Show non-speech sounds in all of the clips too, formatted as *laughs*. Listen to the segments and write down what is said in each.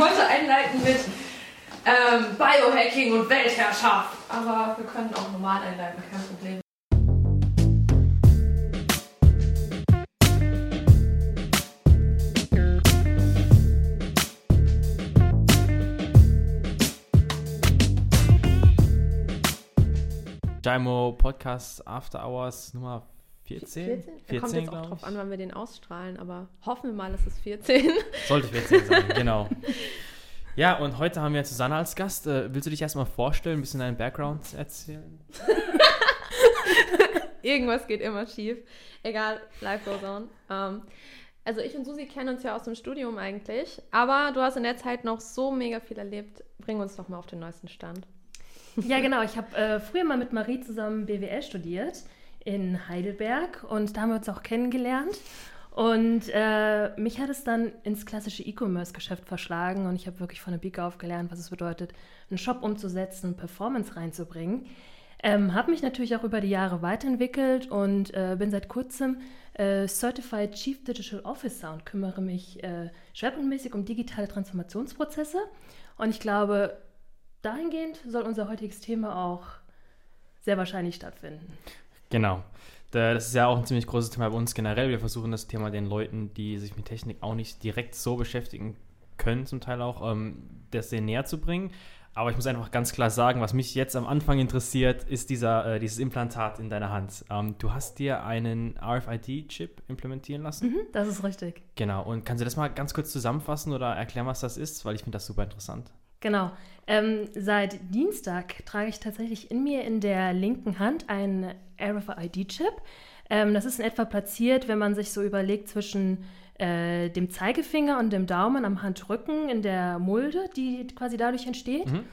wollte einleiten mit ähm, Biohacking und Weltherrschaft. Aber wir können auch normal einleiten, kein Problem. Daimo Podcast After Hours Nummer 14? 14? 14 kommt jetzt auch drauf an, wann wir den ausstrahlen, aber hoffen wir mal, es ist *laughs* 14. Sollte 14 sein, *laughs* genau. Ja, und heute haben wir Susanne als Gast. Äh, willst du dich erstmal vorstellen, ein bisschen deinen Background erzählen? *laughs* Irgendwas geht immer schief. Egal, life goes on. Ähm, also ich und Susi kennen uns ja aus dem Studium eigentlich, aber du hast in der Zeit noch so mega viel erlebt. Bring uns doch mal auf den neuesten Stand. Ja, genau. Ich habe äh, früher mal mit Marie zusammen BWL studiert in Heidelberg und da haben wir uns auch kennengelernt. Und äh, mich hat es dann ins klassische E-Commerce-Geschäft verschlagen und ich habe wirklich von der Pike auf gelernt, was es bedeutet, einen Shop umzusetzen, Performance reinzubringen. Ähm, habe mich natürlich auch über die Jahre weiterentwickelt und äh, bin seit kurzem äh, Certified Chief Digital Officer und kümmere mich äh, schwerpunktmäßig um digitale Transformationsprozesse. Und ich glaube, dahingehend soll unser heutiges Thema auch sehr wahrscheinlich stattfinden. Genau. Da- Das ist ja auch ein ziemlich großes Thema bei uns generell. Wir versuchen das Thema den Leuten, die sich mit Technik auch nicht direkt so beschäftigen können, zum Teil auch, ähm, das denen näher zu bringen. Aber ich muss einfach ganz klar sagen, was mich jetzt am Anfang interessiert, ist dieser, äh, dieses Implantat in deiner Hand. Ähm, du hast dir einen RFID-Chip implementieren lassen. Mhm, das ist richtig. Genau. Und kannst du das mal ganz kurz zusammenfassen oder erklären, was das ist? Weil ich finde das super interessant. Genau. Ähm, seit Dienstag trage ich tatsächlich in mir in der linken Hand einen RFID-Chip. Ähm, das ist in etwa platziert, wenn man sich so überlegt, zwischen äh, dem Zeigefinger und dem Daumen am Handrücken in der Mulde, die quasi dadurch entsteht. Mhm.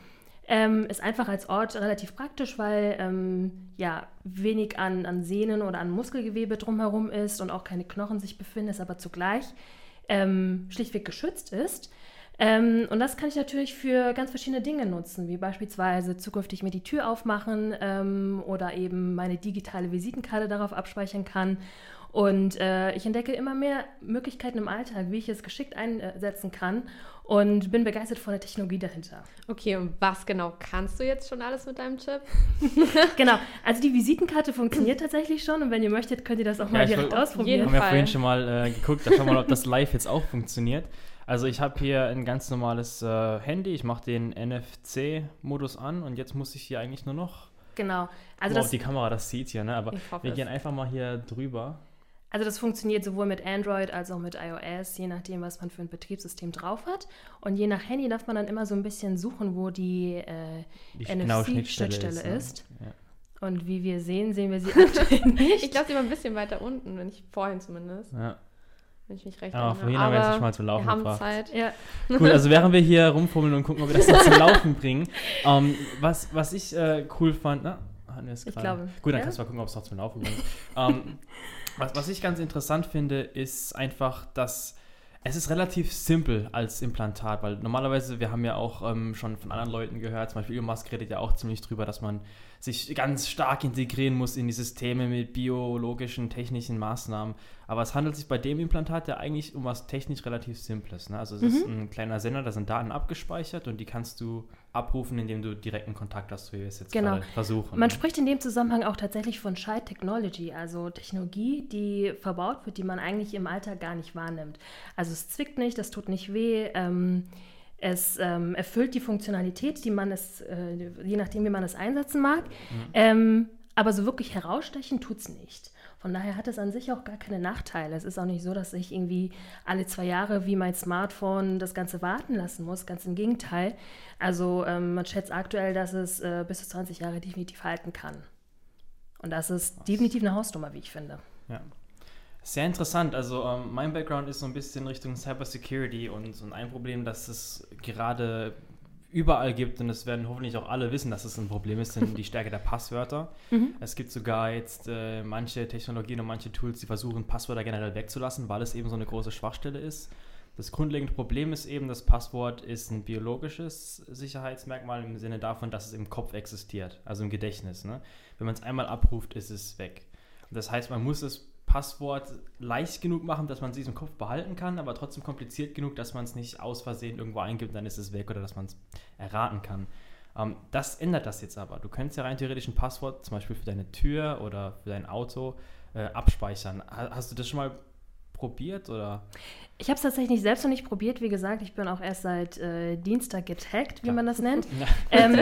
Ähm, ist einfach als Ort relativ praktisch, weil ähm, ja wenig an, an Sehnen oder an Muskelgewebe drumherum ist und auch keine Knochen sich befinden, es aber zugleich ähm, schlichtweg geschützt ist. Ähm, und das kann ich natürlich für ganz verschiedene Dinge nutzen, wie beispielsweise zukünftig mir die Tür aufmachen ähm, oder eben meine digitale Visitenkarte darauf abspeichern kann. Und äh, ich entdecke immer mehr Möglichkeiten im Alltag, wie ich es geschickt einsetzen kann und bin begeistert von der Technologie dahinter. Okay, und was genau kannst du jetzt schon alles mit deinem Chip? *laughs* *laughs* Genau, also die Visitenkarte funktioniert tatsächlich schon und wenn ihr möchtet, könnt ihr das auch Ja, mal direkt ausprobieren. haben wir Fall. vorhin schon mal äh, geguckt, da schauen wir mal, ob das live jetzt auch funktioniert. Also ich habe hier ein ganz normales äh, Handy, ich mache den NFC-Modus an und jetzt muss ich hier eigentlich nur noch, Genau, also wow, das, die Kamera das sieht hier, ne? aber wir es. gehen einfach mal hier drüber. also das funktioniert sowohl mit Android als auch mit iOS, je nachdem, was man für ein Betriebssystem drauf hat. Und je nach Handy darf man dann immer so ein bisschen suchen, wo die äh, Die NFC-Schnittstelle ne? ist. Ja. Und wie wir sehen, sehen wir sie *laughs* aktuell *laughs* nicht. Ich glaube, sie war ein bisschen weiter unten, wenn ich vorhin zumindest, Ja. Wenn ich mich recht erinnere. vorhin haben wir jetzt nicht mal zum Laufen wir haben gebracht. Zeit. ja, *laughs* Gut, also während wir hier rumfummeln und gucken, ob wir das noch zum *laughs* Laufen bringen, ähm, was, was ich äh, cool fand, ne? Hatten wir es Ich gerade? glaube, Gut, dann ja. kannst du mal gucken, ob es noch zum Laufen bringt. ähm, *laughs* was, was ich ganz interessant finde, ist einfach, dass es ist relativ simpel als Implantat, weil normalerweise, wir haben ja auch ähm, schon von anderen Leuten gehört, zum Beispiel Elon Musk redet ja auch ziemlich drüber, dass man sich ganz stark integrieren muss in die Systeme mit biologischen, technischen Maßnahmen. Aber es handelt sich bei dem Implantat ja eigentlich um was technisch relativ Simples. Ne? Also es ist Mhm. ein kleiner Sender, da sind Daten abgespeichert und die kannst du abrufen, indem du direkten Kontakt hast, wie wir es jetzt Genau. gerade versuchen. Man ne? spricht in dem Zusammenhang auch tatsächlich von Shy Technology, also Technologie, die verbaut wird, die man eigentlich im Alltag gar nicht wahrnimmt. Also es zwickt nicht, es tut nicht weh, ähm, es ähm, erfüllt die Funktionalität, die man es, äh, je nachdem, wie man es einsetzen mag. Ähm, aber so wirklich herausstechen tut es nicht. Von daher hat es an sich auch gar keine Nachteile. Es ist auch nicht so, dass ich irgendwie alle zwei Jahre wie mein Smartphone das Ganze warten lassen muss. Ganz im Gegenteil. Also ähm, man schätzt aktuell, dass es äh, bis zu 20 Jahre definitiv halten kann. Und das ist definitiv eine Hausnummer, wie ich finde. Ja. Sehr interessant. Also ähm, mein Background ist so ein bisschen Richtung Cybersecurity und, und ein Problem, das es gerade überall gibt und das werden hoffentlich auch alle wissen, dass es ein Problem ist, sind die *laughs* Stärke der Passwörter. Es gibt sogar jetzt äh, manche Technologien und manche Tools, die versuchen, Passwörter generell wegzulassen, weil es eben so eine große Schwachstelle ist. Das grundlegende Problem ist eben, das Passwort ist ein biologisches Sicherheitsmerkmal im Sinne davon, dass es im Kopf existiert, also im Gedächtnis. Ne? Wenn man es einmal abruft, ist es weg. Und das heißt, man muss das Passwort leicht genug machen, dass man es im Kopf behalten kann, aber trotzdem kompliziert genug, dass man es nicht aus Versehen irgendwo eingibt, dann ist es weg oder dass man es erraten kann. Ähm, das ändert das jetzt aber. Du könntest ja rein theoretisch ein Passwort zum Beispiel für deine Tür oder für dein Auto äh, abspeichern. Ha hast du das schon mal probiert oder? Ich habe es tatsächlich selbst noch nicht probiert. Wie gesagt, ich bin auch erst seit äh, Dienstag getaggt, wie Klar. man das nennt. *laughs* ähm,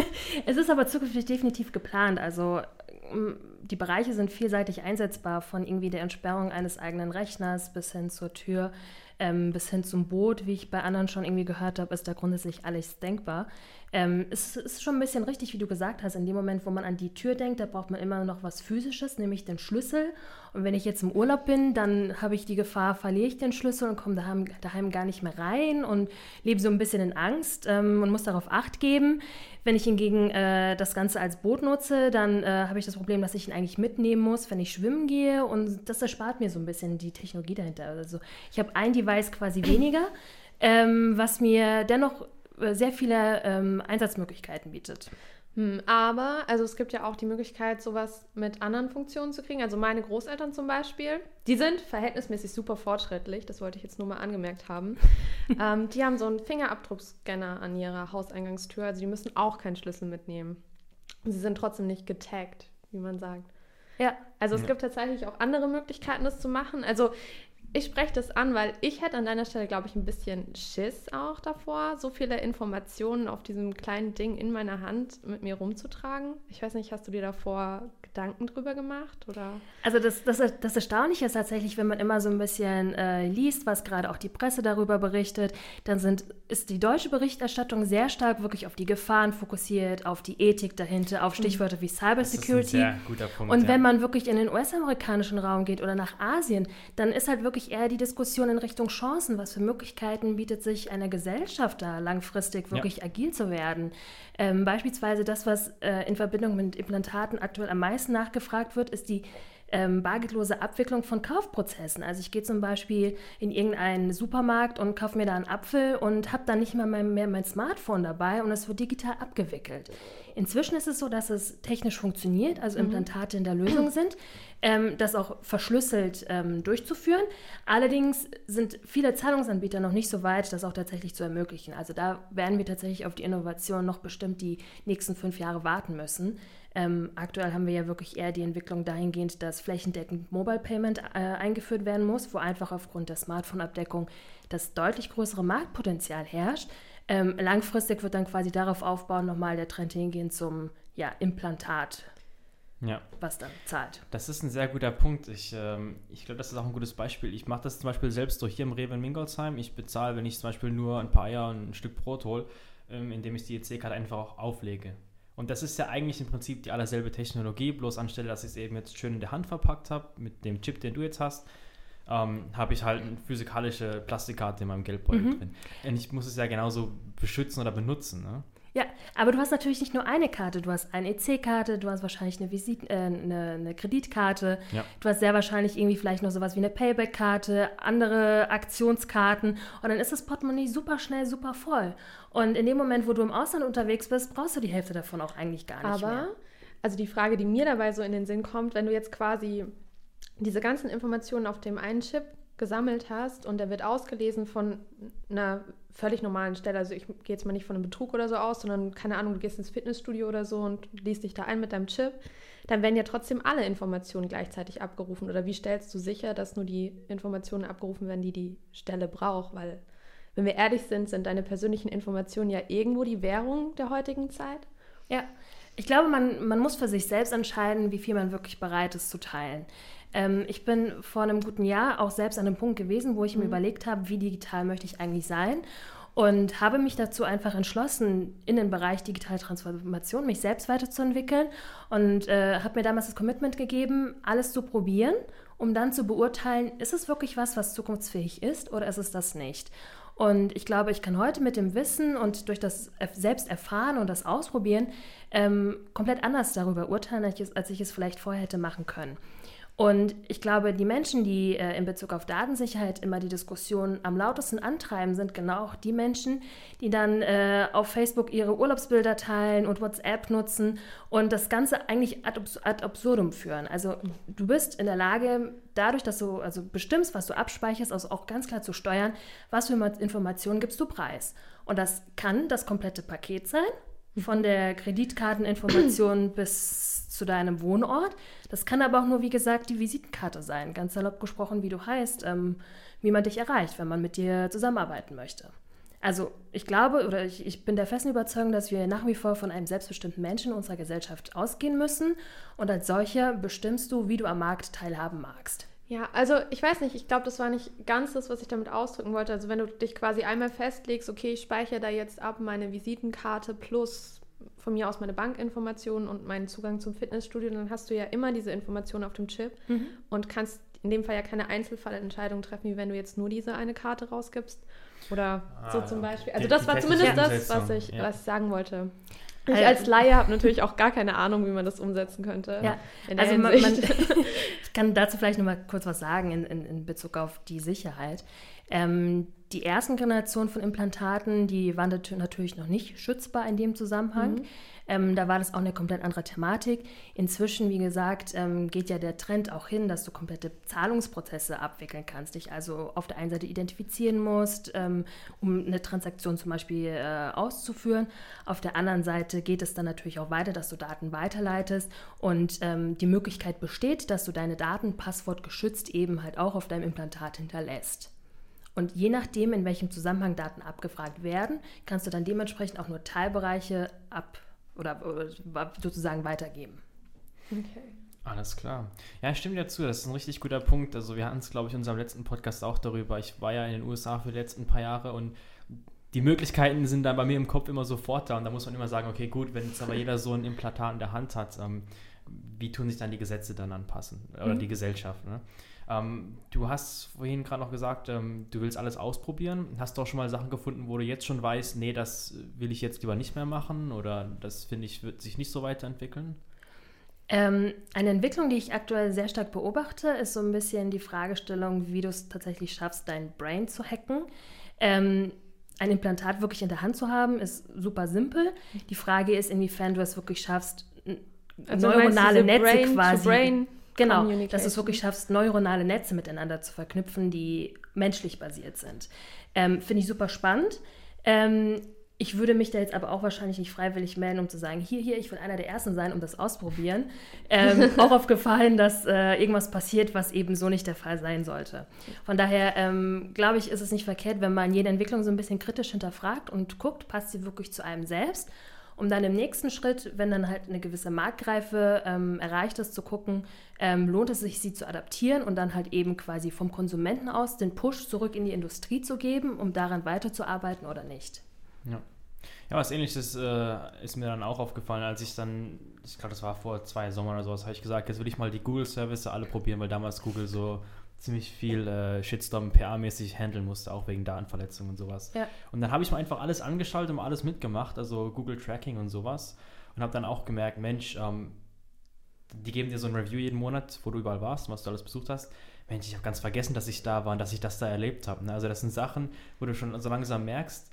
*laughs* es ist aber zukünftig definitiv geplant. Also die Bereiche sind vielseitig einsetzbar, von irgendwie der Entsperrung eines eigenen Rechners bis hin zur Tür, ähm, bis hin zum Boot, wie ich bei anderen schon irgendwie gehört habe, ist da grundsätzlich alles denkbar. Ähm, es ist schon ein bisschen richtig, wie du gesagt hast, in dem Moment, wo man an die Tür denkt, da braucht man immer noch was Physisches, nämlich den Schlüssel. Und wenn ich jetzt im Urlaub bin, dann habe ich die Gefahr, verliere ich den Schlüssel und komme daheim, daheim gar nicht mehr rein und lebe so ein bisschen in Angst ähm, und muss darauf Acht geben. Wenn ich hingegen äh, das Ganze als Boot nutze, dann äh, habe ich das Problem, dass ich ihn eigentlich mitnehmen muss, wenn ich schwimmen gehe. Und das erspart mir so ein bisschen die Technologie dahinter. Also ich habe ein Device quasi weniger, ähm, was mir dennoch sehr viele ähm, Einsatzmöglichkeiten bietet. Hm, aber, also es gibt ja auch die Möglichkeit, sowas mit anderen Funktionen zu kriegen. Also meine Großeltern zum Beispiel, die sind verhältnismäßig super fortschrittlich, das wollte ich jetzt nur mal angemerkt haben. *laughs* ähm, die haben so einen Fingerabdruckscanner an ihrer Hauseingangstür, also die müssen auch keinen Schlüssel mitnehmen. Und sie sind trotzdem nicht getaggt, wie man sagt. Ja, also es ja. gibt tatsächlich auch andere Möglichkeiten, das zu machen. Also ich spreche das an, weil ich hätte an deiner Stelle, glaube ich, ein bisschen Schiss auch davor, so viele Informationen auf diesem kleinen Ding in meiner Hand mit mir rumzutragen. Ich weiß nicht, hast du dir davor Gedanken drüber gemacht? Oder? Also das, das, das Erstaunliche ist tatsächlich, wenn man immer so ein bisschen äh, liest, was gerade auch die Presse darüber berichtet, dann sind, ist die deutsche Berichterstattung sehr stark wirklich auf die Gefahren fokussiert, auf die Ethik dahinter, auf mhm. Stichwörter wie Cybersecurity. Und wenn ja. man wirklich in den US-amerikanischen Raum geht oder nach Asien, dann ist halt wirklich wirklich eher die Diskussion in Richtung Chancen. Was für Möglichkeiten bietet sich einer Gesellschaft da langfristig wirklich ja. agil zu werden? Ähm, beispielsweise das, was äh, in Verbindung mit Implantaten aktuell am meisten nachgefragt wird, ist die ähm, bargeldlose Abwicklung von Kaufprozessen. Also ich gehe zum Beispiel in irgendeinen Supermarkt und kaufe mir da einen Apfel und habe dann nicht mal mehr, mehr mein Smartphone dabei und es wird digital abgewickelt. Inzwischen ist es so, dass es technisch funktioniert, also mhm. Implantate in der Lösung *clears throat* sind, ähm, das auch verschlüsselt ähm, durchzuführen. Allerdings sind viele Zahlungsanbieter noch nicht so weit, das auch tatsächlich zu ermöglichen. Also da werden wir tatsächlich auf die Innovation noch bestimmt die nächsten fünf Jahre warten müssen. Ähm, aktuell haben wir ja wirklich eher die Entwicklung dahingehend, dass flächendeckend Mobile Payment äh, eingeführt werden muss, wo einfach aufgrund der Smartphone-Abdeckung das deutlich größere Marktpotenzial herrscht. Ähm, langfristig wird dann quasi darauf aufbauen, nochmal der Trend hingehen zum ja, Implantat. Ja. Was dann zahlt. Das ist ein sehr guter Punkt. Ich, ähm, ich glaube, das ist auch ein gutes Beispiel. Ich mache das zum Beispiel selbst durch hier im Rewe in Mingolsheim. Ich bezahle, wenn ich zum Beispiel nur ein paar Eier und ein Stück Brot hole, ähm, indem ich die EC-Karte einfach auch auflege. Und das ist ja eigentlich im Prinzip die allerselbe Technologie, bloß anstelle, dass ich es eben jetzt schön in der Hand verpackt habe, mit dem Chip, den du jetzt hast, ähm, habe ich halt eine physikalische Plastikkarte in meinem Geldbeutel mhm. drin. Und ich muss es ja genauso beschützen oder benutzen. Ne? Ja, aber du hast natürlich nicht nur eine Karte, du hast eine EC-Karte, du hast wahrscheinlich eine, Visit äh, eine, eine Kreditkarte, ja. du hast sehr wahrscheinlich irgendwie vielleicht noch sowas wie eine Payback-Karte, andere Aktionskarten und dann ist das Portemonnaie super schnell, super voll. Und in dem Moment, wo du im Ausland unterwegs bist, brauchst du die Hälfte davon auch eigentlich gar nicht aber, mehr. Aber, also die Frage, die mir dabei so in den Sinn kommt, wenn du jetzt quasi diese ganzen Informationen auf dem einen Chip gesammelt hast und der wird ausgelesen von einer völlig normalen Stelle. Also ich gehe jetzt mal nicht von einem Betrug oder so aus, sondern keine Ahnung, du gehst ins Fitnessstudio oder so und liest dich da ein mit deinem Chip, dann werden ja trotzdem alle Informationen gleichzeitig abgerufen. Oder wie stellst du sicher, dass nur die Informationen abgerufen werden, die die Stelle braucht? Weil, wenn wir ehrlich sind, sind deine persönlichen Informationen ja irgendwo die Währung der heutigen Zeit. Ja, ich glaube, man, man muss für sich selbst entscheiden, wie viel man wirklich bereit ist zu teilen. Ähm, ich bin vor einem guten Jahr auch selbst an einem Punkt gewesen, wo ich mhm. mir überlegt habe, wie digital möchte ich eigentlich sein und habe mich dazu einfach entschlossen, in den Bereich digitale Transformation mich selbst weiterzuentwickeln und äh, habe mir damals das Commitment gegeben, alles zu probieren, um dann zu beurteilen, ist es wirklich was, was zukunftsfähig ist oder ist es das nicht. Und ich glaube, ich kann heute mit dem Wissen und durch das Selbsterfahren und das Ausprobieren ähm, komplett anders darüber urteilen, als ich, es, als ich es vielleicht vorher hätte machen können. Und ich glaube, die Menschen, die äh, in Bezug auf Datensicherheit immer die Diskussion am lautesten antreiben, sind genau auch die Menschen, die dann äh, auf Facebook ihre Urlaubsbilder teilen und WhatsApp nutzen und das Ganze eigentlich ad, ad absurdum führen. Also du bist in der Lage, dadurch, dass du also bestimmst, was du abspeicherst, also auch ganz klar zu steuern, was für Informationen gibst du preis. Und das kann das komplette Paket sein, von der Kreditkarteninformation *clears throat* bis zu deinem Wohnort. Das kann aber auch nur, wie gesagt, die Visitenkarte sein. Ganz salopp gesprochen, wie du heißt, ähm, wie man dich erreicht, wenn man mit dir zusammenarbeiten möchte. Also ich glaube oder ich, ich, bin der festen Überzeugung, dass wir nach wie vor von einem selbstbestimmten Menschen in unserer Gesellschaft ausgehen müssen. Und als solcher bestimmst du, wie du am Markt teilhaben magst. Ja, also ich weiß nicht, ich glaube, das war nicht ganz das, was ich damit ausdrücken wollte. Also wenn du dich quasi einmal festlegst, okay, ich speichere da jetzt ab meine Visitenkarte plus von mir aus meine Bankinformationen und meinen Zugang zum Fitnessstudio, dann hast du ja immer diese Informationen auf dem Chip mhm. und kannst in dem Fall ja keine Einzelfallentscheidung treffen, wie wenn du jetzt nur diese eine Karte rausgibst. Oder ah, so zum Beispiel. Also das war zumindest das, was ich, ja. was ich sagen wollte. Ich also als Laie habe natürlich auch gar keine Ahnung, wie man das umsetzen könnte. Ja, also man, man, *laughs* kann dazu vielleicht noch mal kurz was sagen in, in, in Bezug auf die Sicherheit. Ähm, die ersten Generationen von Implantaten, die waren natürlich noch nicht schützbar in dem Zusammenhang. Mhm. Ähm, da war das auch eine komplett andere Thematik. Inzwischen, wie gesagt, ähm, geht ja der Trend auch hin, dass du komplette Zahlungsprozesse abwickeln kannst, dich also auf der einen Seite identifizieren musst, ähm, um eine Transaktion zum Beispiel äh, auszuführen. Auf der anderen Seite geht es dann natürlich auch weiter, dass du Daten weiterleitest und ähm, die Möglichkeit besteht, dass du deine Daten passwortgeschützt eben halt auch auf deinem Implantat hinterlässt. Und je nachdem, in welchem Zusammenhang Daten abgefragt werden, kannst du dann dementsprechend auch nur Teilbereiche ab oder, oder sozusagen weitergeben. Okay. Alles klar. Ja, stimmt ja zu. Das ist ein richtig guter Punkt. Also wir hatten es, glaube ich, in unserem letzten Podcast auch darüber. Ich war ja in den USA für die letzten paar Jahre und die Möglichkeiten sind dann bei mir im Kopf immer sofort da. Und da muss man immer sagen, okay, gut, wenn jetzt aber jeder so ein Implantat in der Hand hat, ähm, wie tun sich dann die Gesetze dann anpassen? Oder mhm. die Gesellschaft, ne? Ähm, du hast vorhin gerade noch gesagt, ähm, du willst alles ausprobieren. Hast du auch schon mal Sachen gefunden, wo du jetzt schon weißt, nee, das will ich jetzt lieber nicht mehr machen oder das finde ich, wird sich nicht so weiterentwickeln? Ähm, eine Entwicklung, die ich aktuell sehr stark beobachte, ist so ein bisschen die Fragestellung, wie du es tatsächlich schaffst, dein Brain zu hacken. Ein Implantat wirklich in der Hand zu haben, ist super simpel. Die Frage ist, inwiefern du es wirklich schaffst, also neuronale Netze Brain quasi. Brain Genau, dass du es wirklich schaffst, neuronale Netze miteinander zu verknüpfen, die menschlich basiert sind. Ähm, Finde ich super spannend. Ähm, ich würde mich da jetzt aber auch wahrscheinlich nicht freiwillig melden, um zu sagen, hier, hier, ich will einer der Ersten sein, um das ausprobieren. Ähm, *laughs* auch auf Gefallen, dass äh, irgendwas passiert, was eben so nicht der Fall sein sollte. Von daher ähm, glaube ich, ist es nicht verkehrt, wenn man jede Entwicklung so ein bisschen kritisch hinterfragt und guckt, passt sie wirklich zu einem selbst um dann im nächsten Schritt, wenn dann halt eine gewisse Marktreife ähm, erreicht ist, zu gucken, ähm, lohnt es sich, sie zu adaptieren und dann halt eben quasi vom Konsumenten aus den Push zurück in die Industrie zu geben, um daran weiterzuarbeiten oder nicht. Ja. Ja, was ähnliches äh, ist mir dann auch aufgefallen, als ich dann, ich glaube, das war vor zwei Sommern oder sowas, habe ich gesagt, jetzt will ich mal die Google-Service alle probieren, weil damals Google so ziemlich viel äh, Shitstorm PA-mäßig handeln musste, auch wegen Datenverletzungen und sowas. Ja. Und dann habe ich mir einfach alles angeschaltet und alles mitgemacht, also Google Tracking und sowas. Und habe dann auch gemerkt, Mensch, ähm, die geben dir so ein Review jeden Monat, wo du überall warst, was du alles besucht hast. Mensch, ich habe ganz vergessen, dass ich da war und dass ich das da erlebt habe. Ne? Also das sind Sachen, wo du schon so langsam merkst,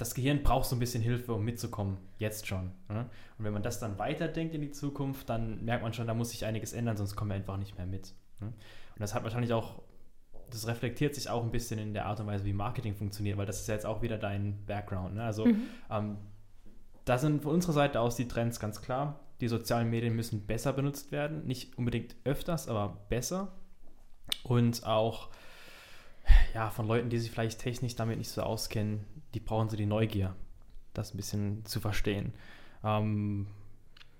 das Gehirn braucht so ein bisschen Hilfe, um mitzukommen, jetzt schon. Ne? Und wenn man das dann weiterdenkt in die Zukunft, dann merkt man schon, da muss sich einiges ändern, sonst kommen wir einfach nicht mehr mit. Ne? Und das hat wahrscheinlich auch, das reflektiert sich auch ein bisschen in der Art und Weise, wie Marketing funktioniert, weil das ist ja jetzt auch wieder dein Background. Ne? Also mhm. ähm, da sind von unserer Seite aus die Trends ganz klar. Die sozialen Medien müssen besser benutzt werden. Nicht unbedingt öfters, aber besser. Und auch ja, von Leuten, die sich vielleicht technisch damit nicht so auskennen, die brauchen so die Neugier, das ein bisschen zu verstehen. Ähm,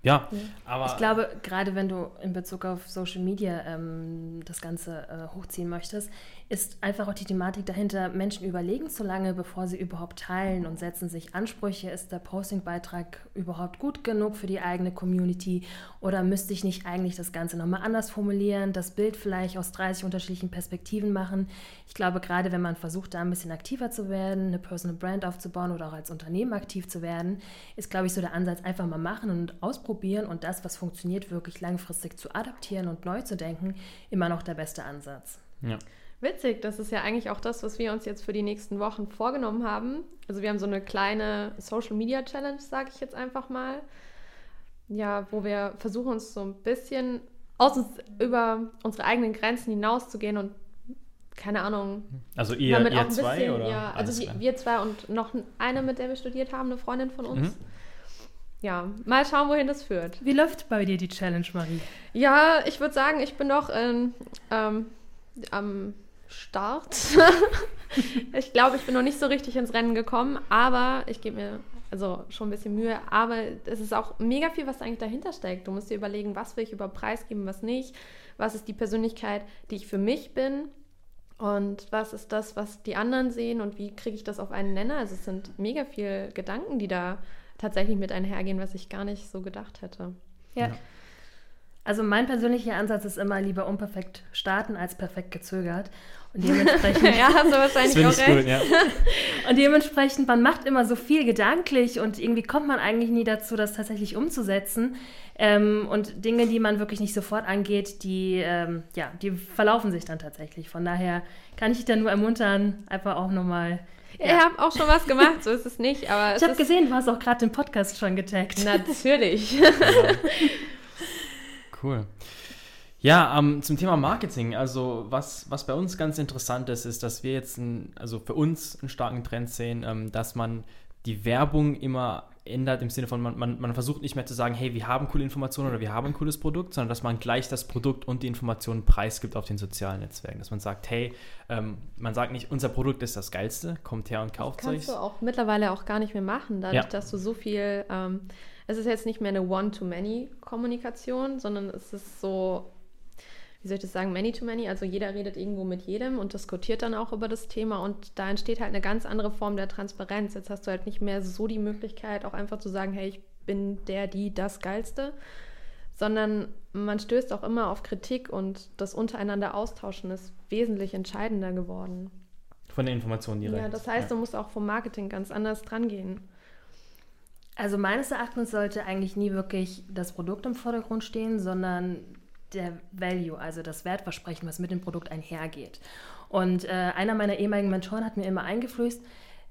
ja, ja, aber. Ich glaube, gerade wenn du in Bezug auf Social Media ähm, das Ganze äh, hochziehen möchtest, ist einfach auch die Thematik dahinter, Menschen überlegen zu lange, bevor sie überhaupt teilen und setzen sich Ansprüche. Ist der Postingbeitrag überhaupt gut genug für die eigene Community? Oder müsste ich nicht eigentlich das Ganze nochmal anders formulieren, das Bild vielleicht aus 30 unterschiedlichen Perspektiven machen? Ich glaube, gerade wenn man versucht, da ein bisschen aktiver zu werden, eine Personal Brand aufzubauen oder auch als Unternehmen aktiv zu werden, ist, glaube ich, so der Ansatz, einfach mal machen und ausprobieren und das, was funktioniert, wirklich langfristig zu adaptieren und neu zu denken, immer noch der beste Ansatz. Ja. Witzig, das ist ja eigentlich auch das, was wir uns jetzt für die nächsten Wochen vorgenommen haben. Also wir haben so eine kleine Social Media Challenge, sage ich jetzt einfach mal. Ja, wo wir versuchen uns so ein bisschen aus uns, über unsere eigenen Grenzen hinauszugehen und keine Ahnung. Also ihr, damit auch ihr ein zwei bisschen, oder? Ja, also wir, wir zwei und noch eine, mit der wir studiert haben, eine Freundin von uns. Mhm. Ja, mal schauen, wohin das führt. Wie läuft bei dir die Challenge, Marie? Ja, ich würde sagen, ich bin noch in, ähm, am Start. *laughs* ich glaube, ich bin noch nicht so richtig ins Rennen gekommen, aber ich gebe mir also schon ein bisschen Mühe. Aber es ist auch mega viel, was eigentlich dahinter steckt. Du musst dir überlegen, was will ich über Preis geben, was nicht. Was ist die Persönlichkeit, die ich für mich bin? Und was ist das, was die anderen sehen und wie kriege ich das auf einen Nenner? Also es sind mega viele Gedanken, die da tatsächlich mit einhergehen, was ich gar nicht so gedacht hätte. Ja. Ja. Also mein persönlicher Ansatz ist immer lieber unperfekt starten als perfekt gezögert. Und dementsprechend, *laughs* ja, hast du Das wahrscheinlich auch recht. gut, ja. *laughs* und dementsprechend, man macht immer so viel gedanklich und irgendwie kommt man eigentlich nie dazu, das tatsächlich umzusetzen. Ähm, und Dinge, die man wirklich nicht sofort angeht, die, ähm, ja, die verlaufen sich dann tatsächlich. Von daher kann ich dich da nur ermuntern, einfach auch nochmal. Ich habe auch schon was gemacht, so ist es nicht. Aber Ich habe gesehen, du hast auch gerade den Podcast schon getaggt. natürlich. *laughs* Cool. Ja, ähm, zum Thema Marketing. Also was, was bei uns ganz interessant ist, ist, dass wir jetzt ein, also für uns einen starken Trend sehen, ähm, dass man die Werbung immer ändert im Sinne von, man, man, man versucht nicht mehr zu sagen, hey, wir haben coole Informationen oder wir haben ein cooles Produkt, sondern dass man gleich das Produkt und die Informationen preisgibt auf den sozialen Netzwerken. Dass man sagt, hey, ähm, man sagt nicht, unser Produkt ist das Geilste, kommt her und kauft Kannst euch. du auch mittlerweile auch gar nicht mehr machen, dadurch, Ja. dass du so viel, ähm, es ist jetzt nicht mehr eine One-to-Many-Kommunikation, sondern es ist so, wie soll ich das sagen, Many-to-Many, also jeder redet irgendwo mit jedem und diskutiert dann auch über das Thema und da entsteht halt eine ganz andere Form der Transparenz. Jetzt hast du halt nicht mehr so die Möglichkeit, auch einfach zu sagen, hey, ich bin der, die, das Geilste, sondern man stößt auch immer auf Kritik und das untereinander austauschen ist wesentlich entscheidender geworden. Von den Informationen direkt. Ja, das heißt, du musst auch vom Marketing ganz anders dran gehen. Also meines Erachtens sollte eigentlich nie wirklich das Produkt im Vordergrund stehen, sondern der Value, also das Wertversprechen, was mit dem Produkt einhergeht. Und äh, einer meiner ehemaligen Mentoren hat mir immer eingeflößt,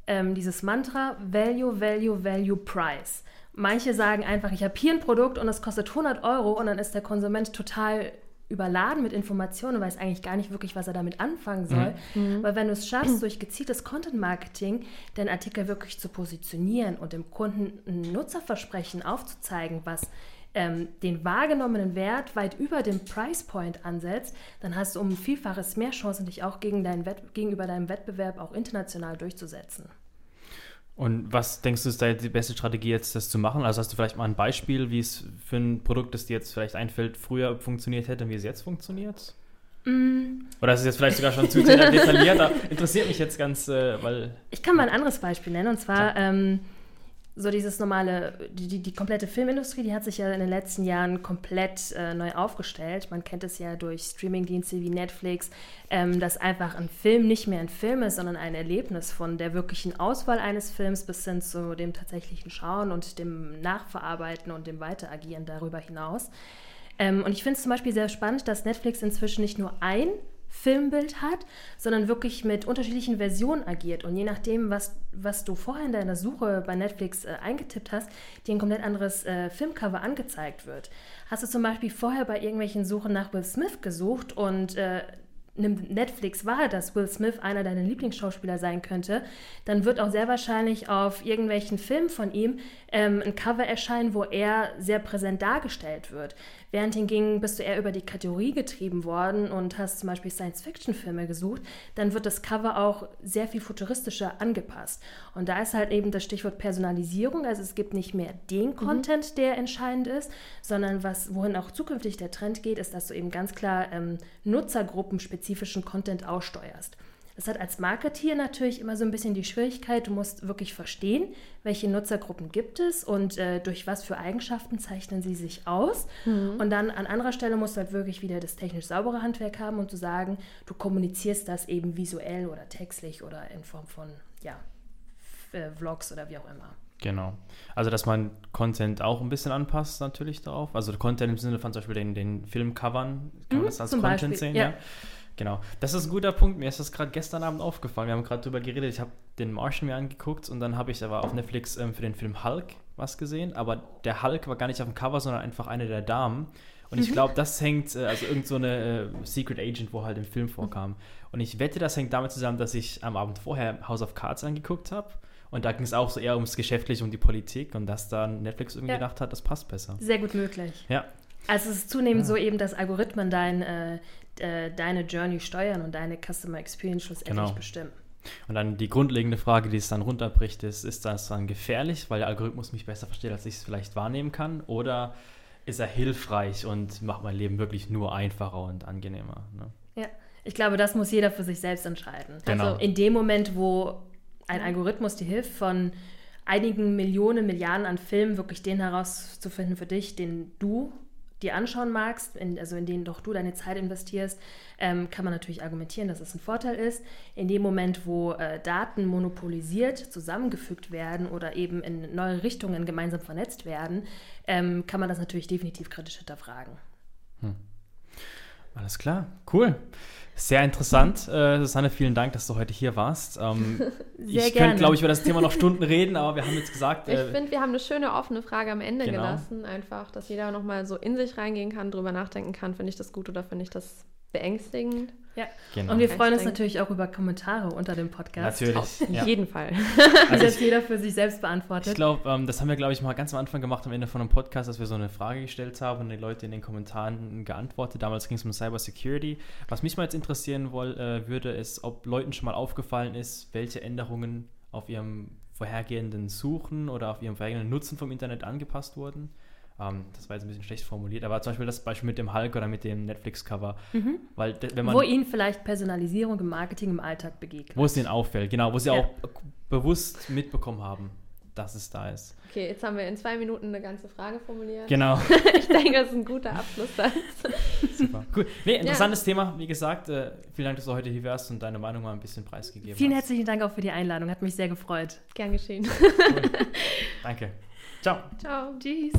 ähm, dieses Mantra Value, Value, Value, Price. Manche sagen einfach, ich habe hier ein Produkt und es kostet 100 Euro und dann ist der Konsument total überladen mit Informationen und weiß eigentlich gar nicht wirklich, was er damit anfangen soll. Weil wenn du es schaffst, durch gezieltes Content-Marketing den Artikel wirklich zu positionieren und dem Kunden ein Nutzerversprechen aufzuzeigen, was ähm, den wahrgenommenen Wert weit über dem Price Point ansetzt, dann hast du um ein Vielfaches mehr Chancen, dich auch gegen deinen Wett gegenüber deinem Wettbewerb auch international durchzusetzen. Und was denkst du, ist da die beste Strategie jetzt, das zu machen? Also hast du vielleicht mal ein Beispiel, wie es für ein Produkt, das dir jetzt vielleicht einfällt, früher funktioniert hätte und wie es jetzt funktioniert? Oder ist es jetzt vielleicht sogar schon zu detailliert? *laughs* Interessiert mich jetzt ganz, äh, weil Ich kann mal ein anderes Beispiel nennen, und zwar ähm, so dieses normale, die, die, komplette Filmindustrie, die hat sich ja in den letzten Jahren komplett äh, neu aufgestellt. Man kennt es ja durch Streamingdienste wie Netflix, ähm, dass einfach ein Film nicht mehr ein Film ist, sondern ein Erlebnis von der wirklichen Auswahl eines Films bis hin zu dem tatsächlichen Schauen und dem Nachverarbeiten und dem Weiteragieren darüber hinaus. Ähm, und ich finde es zum Beispiel sehr spannend, dass Netflix inzwischen nicht nur ein Filmbild hat, sondern wirklich mit unterschiedlichen Versionen agiert. Und je nachdem, was, was du vorher in deiner Suche bei Netflix äh, eingetippt hast, dir ein komplett anderes äh, Filmcover angezeigt wird. Hast du zum Beispiel vorher bei irgendwelchen Suchen nach Will Smith gesucht und äh, nimmt Netflix wahr, dass Will Smith einer deiner Lieblingsschauspieler sein könnte, dann wird auch sehr wahrscheinlich auf irgendwelchen Filmen von ihm ähm, ein Cover erscheinen, wo er sehr präsent dargestellt wird. Während hingegen bist du eher über die Kategorie getrieben worden und hast zum Beispiel Science-Fiction-Filme gesucht, dann wird das Cover auch sehr viel futuristischer angepasst. Und da ist halt eben das Stichwort Personalisierung, also es gibt nicht mehr den Content, der entscheidend ist, sondern was, wohin auch zukünftig der Trend geht, ist, dass du eben ganz klar ähm, nutzergruppenspezifischen Content aussteuerst. Das hat als Marketeer natürlich immer so ein bisschen die Schwierigkeit, du musst wirklich verstehen, welche Nutzergruppen gibt es und äh, durch was für Eigenschaften zeichnen sie sich aus. Und dann an anderer Stelle musst du halt wirklich wieder das technisch saubere Handwerk haben und zu sagen, du kommunizierst das eben visuell oder textlich oder in Form von ja, äh, Vlogs oder wie auch immer. Genau. Also, dass man Content auch ein bisschen anpasst, natürlich darauf. Also, Content im Sinne von zum Beispiel den, den Filmcovern, kann man Mhm, das als Content Beispiel, sehen? ja. Ja. Genau. Das ist ein guter Punkt. Mir ist das gerade gestern Abend aufgefallen. Wir haben gerade drüber geredet. Ich habe den Martian mir angeguckt und dann habe ich aber auf Netflix ähm, für den Film Hulk was gesehen. Aber der Hulk war gar nicht auf dem Cover, sondern einfach eine der Damen. Und Mhm. ich glaube, das hängt, äh, also irgend so eine äh, Secret Agent, wo halt im Film vorkam. Und ich wette, das hängt damit zusammen, dass ich am Abend vorher House of Cards angeguckt habe. Und da ging es auch so eher ums Geschäftliche, um die Politik. Und dass dann Netflix irgendwie Ja. gedacht hat, das passt besser. Sehr gut möglich. Ja, Also es ist zunehmend Ja. so eben, dass Algorithmen dein, äh, äh, deine Journey steuern und deine Customer Experience schlussendlich Genau. bestimmen. Und dann die grundlegende Frage, die es dann runterbricht, ist, ist das dann gefährlich, weil der Algorithmus mich besser versteht, als ich es vielleicht wahrnehmen kann? Oder ist er hilfreich und macht mein Leben wirklich nur einfacher und angenehmer? Ne? Ja, ich glaube, das muss jeder für sich selbst entscheiden. Genau. Also in dem Moment, wo ein Algorithmus dir hilft, von einigen Millionen, Milliarden an Filmen wirklich den herauszufinden für dich, den du dir anschauen magst, in, also in den doch du deine Zeit investierst, ähm, kann man natürlich argumentieren, dass es ein Vorteil ist. In dem Moment, wo äh, Daten monopolisiert zusammengefügt werden oder eben in neue Richtungen gemeinsam vernetzt werden, ähm, kann man das natürlich definitiv kritisch hinterfragen. Alles klar, cool. Sehr interessant. Äh, Susanne, vielen Dank, dass du heute hier warst. Ähm, *laughs* Sehr ich könnte, glaube ich, über das Thema noch *laughs* Stunden reden, aber wir haben jetzt gesagt, Ich äh, finde, wir haben eine schöne offene Frage am Ende Genau. gelassen. Einfach, dass jeder nochmal so in sich reingehen kann, drüber nachdenken kann, finde ich das gut oder finde ich das beängstigend. Ja. genau. Und wir freuen ich uns natürlich auch über Kommentare unter dem Podcast. natürlich. Auf Ja. jeden Fall. Die *laughs* Also das ich, jeder für sich selbst ich beantwortet. glaube, ähm, das haben wir, glaube ich, mal ganz am Anfang gemacht, am Ende von einem Podcast, dass wir so eine Frage gestellt haben und die Leute in den Kommentaren geantwortet. Damals ging es um Cyber Security. Was mich mal jetzt interessieren woll, äh, würde, ist, ob Leuten schon mal aufgefallen ist, welche Änderungen auf ihrem vorhergehenden Suchen oder auf ihrem vorhergehenden Nutzen vom Internet angepasst wurden. Ähm, das war jetzt ein bisschen schlecht formuliert, aber zum Beispiel das Beispiel mit dem Hulk oder mit dem Netflix-Cover. Weil, de- wenn man. wo ihnen vielleicht Personalisierung im Marketing im Alltag begegnet. Wo es denen auffällt, genau, wo sie Ja. auch bewusst mitbekommen haben, dass es da ist. Okay, jetzt haben wir in zwei Minuten eine ganze Frage formuliert. Genau. *laughs* Ich denke, das ist ein guter Abschlusssatz. Super. Cool. Nee, interessantes Thema, wie gesagt. Äh, vielen Dank, dass du heute hier warst und deine Meinung mal ein bisschen preisgegeben Vielen hast. herzlichen Dank auch für die Einladung. Hat mich sehr gefreut. Gern geschehen. Cool. *laughs* Danke. Ciao. Ciao. Tschüss.